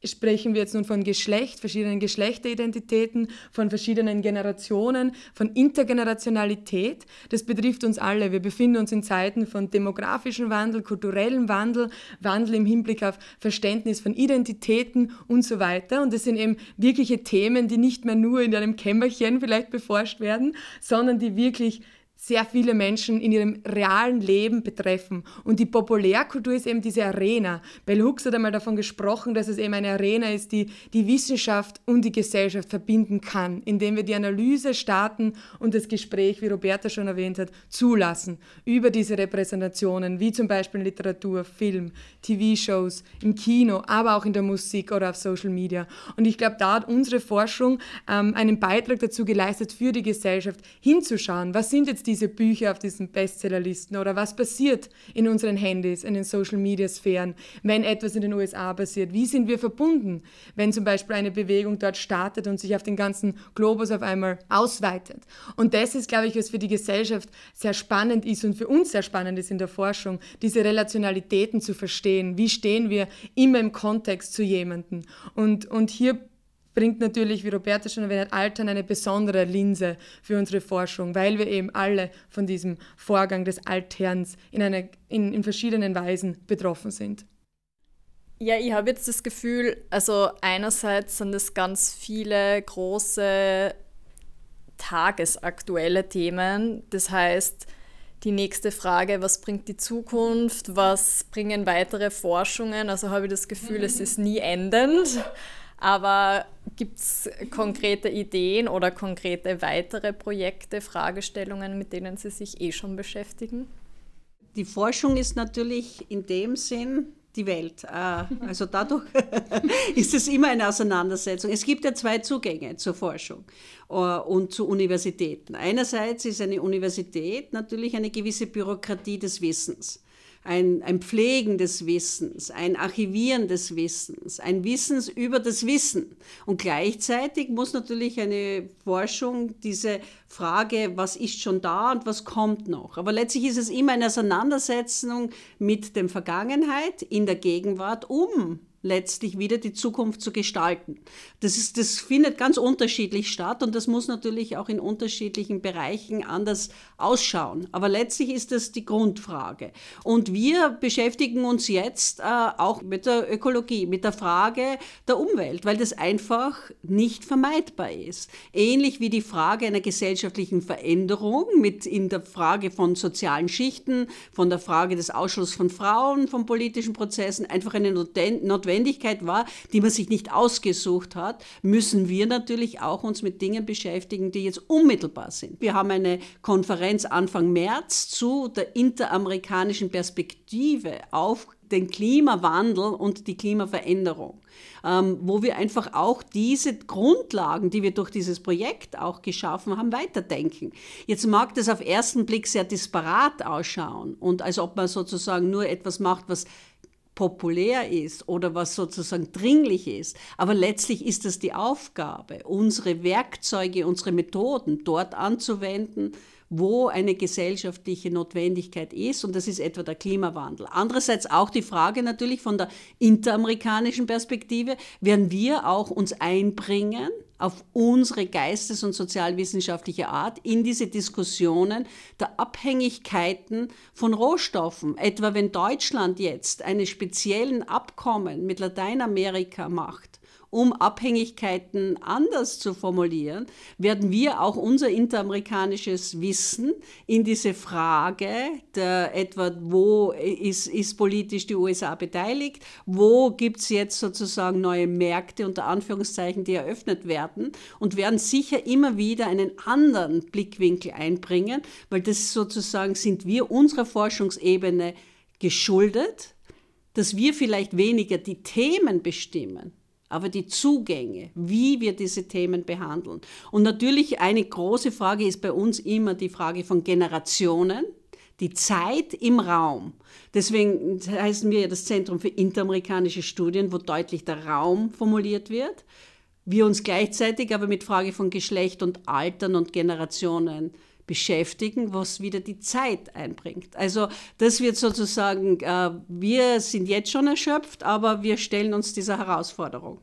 sprechen wir jetzt nun von Geschlecht, verschiedenen Geschlechteridentitäten, von verschiedenen Generationen, von Intergenerationalität. Das betrifft uns alle. Wir befinden uns in Zeiten von demografischem Wandel, kulturellem Wandel, Wandel im Hinblick auf Verständnis von Identitäten und so weiter. Und das sind eben wirkliche Themen, die nicht mehr nur in einem Kämmerchen vielleicht beforscht werden, sondern die wirklich sehr viele Menschen in ihrem realen Leben betreffen. Und die Populärkultur ist eben diese Arena. Bell Hooks hat einmal davon gesprochen, dass es eben eine Arena ist, die die Wissenschaft und die Gesellschaft verbinden kann, indem wir die Analyse starten und das Gespräch, wie Roberta schon erwähnt hat, zulassen über diese Repräsentationen, wie zum Beispiel in Literatur, Film, TV-Shows, im Kino, aber auch in der Musik oder auf Social Media. Und ich glaube, da hat unsere Forschung ähm, einen Beitrag dazu geleistet, für die Gesellschaft hinzuschauen. Was sind jetzt diese Bücher auf diesen Bestsellerlisten oder was passiert in unseren Handys, in den Social-Media-Sphären, wenn etwas in den USA passiert? Wie sind wir verbunden, wenn zum Beispiel eine Bewegung dort startet und sich auf den ganzen Globus auf einmal ausweitet? Und das ist, glaube ich, was für die Gesellschaft sehr spannend ist und für uns sehr spannend ist in der Forschung, diese Relationalitäten zu verstehen. Wie stehen wir immer im Kontext zu jemandem? Und, und hier bringt natürlich, wie Roberta schon erwähnt hat, Altern eine besondere Linse für unsere Forschung, weil wir eben alle von diesem Vorgang des Alterns in, eine, in, in verschiedenen Weisen betroffen sind. Ja, ich habe jetzt das Gefühl, also einerseits sind es ganz viele große tagesaktuelle Themen. Das heißt, die nächste Frage, was bringt die Zukunft, was bringen weitere Forschungen? Also habe ich das Gefühl, es ist nie endend. Aber gibt es konkrete Ideen oder konkrete weitere Projekte, Fragestellungen, mit denen Sie sich eh schon beschäftigen? Die Forschung ist natürlich in dem Sinn die Welt. Äh, also dadurch ist es immer eine Auseinandersetzung. Es gibt ja zwei Zugänge zur Forschung äh, und zu Universitäten. Einerseits ist eine Universität natürlich eine gewisse Bürokratie des Wissens ein, ein Pflegen des Wissens, ein Archivieren des Wissens, ein Wissens über das Wissen. Und gleichzeitig muss natürlich eine Forschung diese Frage, was ist schon da und was kommt noch. Aber letztlich ist es immer eine Auseinandersetzung mit der Vergangenheit in der Gegenwart, um letztlich wieder die Zukunft zu gestalten. Das, ist, das findet ganz unterschiedlich statt und das muss natürlich auch in unterschiedlichen Bereichen anders ausschauen. Aber letztlich ist das die Grundfrage. Und wir beschäftigen uns jetzt äh, auch mit der Ökologie, mit der Frage der Umwelt, weil das einfach nicht vermeidbar ist. Ähnlich wie die Frage einer gesellschaftlichen Veränderung mit in der Frage von sozialen Schichten, von der Frage des Ausschlusses von Frauen, von politischen Prozessen, einfach eine Notwendigkeit Notwendigkeit war, die man sich nicht ausgesucht hat, müssen wir natürlich auch uns mit Dingen beschäftigen, die jetzt unmittelbar sind. Wir haben eine Konferenz Anfang März zu der interamerikanischen Perspektive auf den Klimawandel und die Klimaveränderung, ähm, wo wir einfach auch diese Grundlagen, die wir durch dieses Projekt auch geschaffen haben, weiterdenken. Jetzt mag das auf ersten Blick sehr disparat ausschauen und als ob man sozusagen nur etwas macht, was populär ist oder was sozusagen dringlich ist. Aber letztlich ist es die Aufgabe, unsere Werkzeuge, unsere Methoden dort anzuwenden, wo eine gesellschaftliche Notwendigkeit ist. Und das ist etwa der Klimawandel. Andererseits auch die Frage natürlich von der interamerikanischen Perspektive, werden wir auch uns einbringen auf unsere geistes- und sozialwissenschaftliche Art in diese Diskussionen der Abhängigkeiten von Rohstoffen. Etwa wenn Deutschland jetzt einen speziellen Abkommen mit Lateinamerika macht, um Abhängigkeiten anders zu formulieren, werden wir auch unser interamerikanisches Wissen in diese Frage der etwa, wo ist, ist politisch die USA beteiligt, wo gibt es jetzt sozusagen neue Märkte unter Anführungszeichen, die eröffnet werden und werden sicher immer wieder einen anderen Blickwinkel einbringen, weil das sozusagen sind wir unserer Forschungsebene geschuldet, dass wir vielleicht weniger die Themen bestimmen, aber die Zugänge, wie wir diese Themen behandeln. Und natürlich eine große Frage ist bei uns immer die Frage von Generationen, die Zeit im Raum. Deswegen heißen wir ja das Zentrum für interamerikanische Studien, wo deutlich der Raum formuliert wird. Wir uns gleichzeitig aber mit Frage von Geschlecht und Altern und Generationen beschäftigen, was wieder die Zeit einbringt. Also das wird sozusagen, äh, wir sind jetzt schon erschöpft, aber wir stellen uns dieser Herausforderung.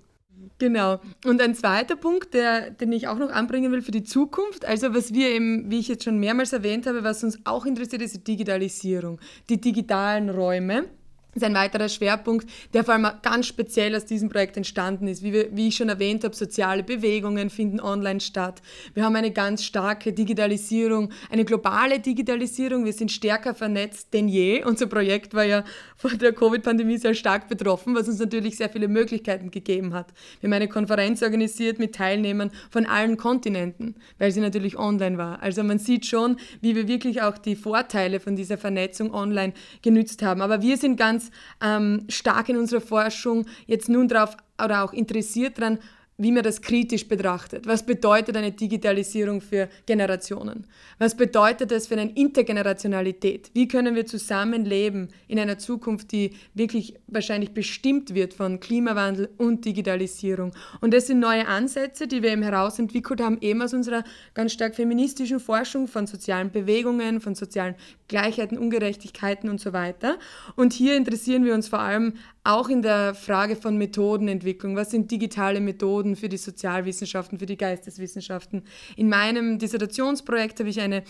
Genau. Und ein zweiter Punkt, der, den ich auch noch anbringen will für die Zukunft, also was wir eben, wie ich jetzt schon mehrmals erwähnt habe, was uns auch interessiert, ist die Digitalisierung, die digitalen Räume ist ein weiterer Schwerpunkt, der vor allem ganz speziell aus diesem Projekt entstanden ist. Wie, wir, wie ich schon erwähnt habe, soziale Bewegungen finden online statt. Wir haben eine ganz starke Digitalisierung, eine globale Digitalisierung. Wir sind stärker vernetzt denn je. Unser Projekt war ja von der Covid-Pandemie sehr stark betroffen, was uns natürlich sehr viele Möglichkeiten gegeben hat. Wir haben eine Konferenz organisiert mit Teilnehmern von allen Kontinenten, weil sie natürlich online war. Also man sieht schon, wie wir wirklich auch die Vorteile von dieser Vernetzung online genützt haben. Aber wir sind ganz ähm, stark in unserer Forschung jetzt nun darauf oder auch interessiert daran, wie man das kritisch betrachtet. Was bedeutet eine Digitalisierung für Generationen? Was bedeutet das für eine Intergenerationalität? Wie können wir zusammenleben in einer Zukunft, die wirklich wahrscheinlich bestimmt wird von Klimawandel und Digitalisierung? Und das sind neue Ansätze, die wir eben herausentwickelt haben, eben aus unserer ganz stark feministischen Forschung von sozialen Bewegungen, von sozialen Gleichheiten, Ungerechtigkeiten und so weiter. Und hier interessieren wir uns vor allem auch in der Frage von Methodenentwicklung. Was sind digitale Methoden für die Sozialwissenschaften, für die Geisteswissenschaften? In meinem Dissertationsprojekt habe ich eine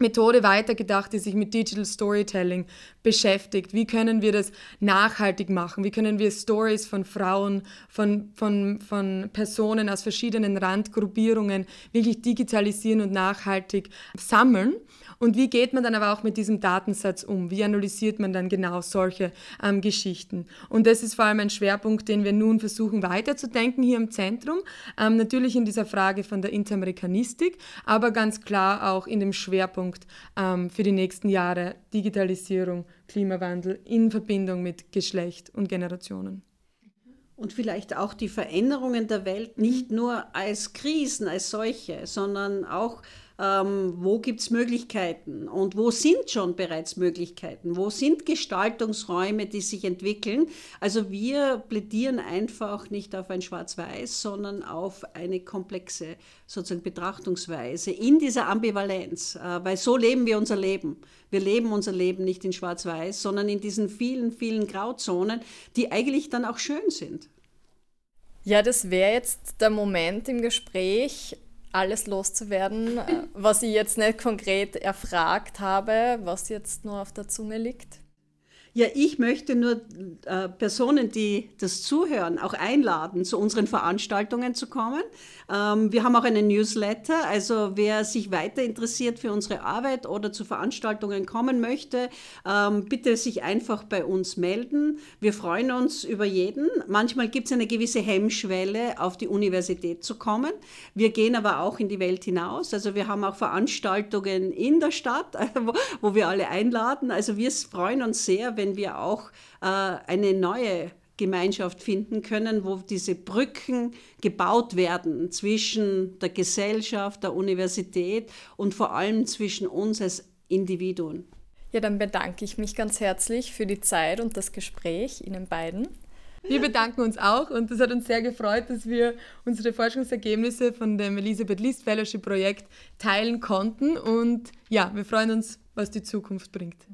Methode weitergedacht, die sich mit Digital Storytelling beschäftigt. Wie können wir das nachhaltig machen? Wie können wir Stories von Frauen, von, von, von Personen aus verschiedenen Randgruppierungen wirklich digitalisieren und nachhaltig sammeln? Und wie geht man dann aber auch mit diesem Datensatz um? Wie analysiert man dann genau solche ähm, Geschichten? Und das ist vor allem ein Schwerpunkt, den wir nun versuchen weiterzudenken hier im Zentrum. Ähm, natürlich in dieser Frage von der Interamerikanistik, aber ganz klar auch in dem Schwerpunkt ähm, für die nächsten Jahre Digitalisierung, Klimawandel in Verbindung mit Geschlecht und Generationen. Und vielleicht auch die Veränderungen der Welt nicht nur als Krisen, als solche, sondern auch ähm, wo gibt es Möglichkeiten und wo sind schon bereits Möglichkeiten, wo sind Gestaltungsräume, die sich entwickeln. Also wir plädieren einfach nicht auf ein Schwarz-Weiß, sondern auf eine komplexe sozusagen Betrachtungsweise in dieser Ambivalenz, äh, weil so leben wir unser Leben. Wir leben unser Leben nicht in Schwarz-Weiß, sondern in diesen vielen, vielen Grauzonen, die eigentlich dann auch schön sind. Ja, das wäre jetzt der Moment im Gespräch, alles loszuwerden, äh, was ich jetzt nicht konkret erfragt habe, was jetzt nur auf der Zunge liegt? Ja, ich möchte nur äh, Personen, die das zuhören, auch einladen, zu unseren Veranstaltungen zu kommen. Ähm, wir haben auch einen Newsletter, also wer sich weiter interessiert für unsere Arbeit oder zu Veranstaltungen kommen möchte, ähm, bitte sich einfach bei uns melden. Wir freuen uns über jeden. Manchmal gibt es eine gewisse Hemmschwelle, auf die Universität zu kommen. Wir gehen aber auch in die Welt hinaus. Also wir haben auch Veranstaltungen in der Stadt, wo, wo wir alle einladen. Also wir freuen uns sehr, wenn wir auch äh, eine neue Gemeinschaft finden können, wo diese Brücken gebaut werden zwischen der Gesellschaft, der Universität und vor allem zwischen uns als Individuen. Ja, dann bedanke ich mich ganz herzlich für die Zeit und das Gespräch Ihnen beiden. Wir bedanken uns auch und es hat uns sehr gefreut, dass wir unsere Forschungsergebnisse von dem Elisabeth List Fellowship Projekt teilen konnten und ja, wir freuen uns, was die Zukunft bringt.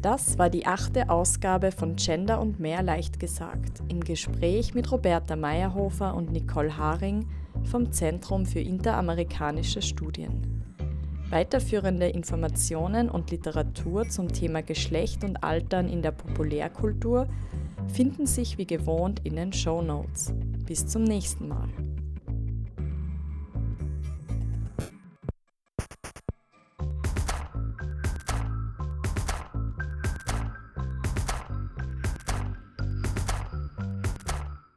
Das war die achte Ausgabe von Gender und mehr leicht gesagt im Gespräch mit Roberta Meyerhofer und Nicole Haring vom Zentrum für interamerikanische Studien. Weiterführende Informationen und Literatur zum Thema Geschlecht und Altern in der Populärkultur finden sich wie gewohnt in den Show Notes. Bis zum nächsten Mal.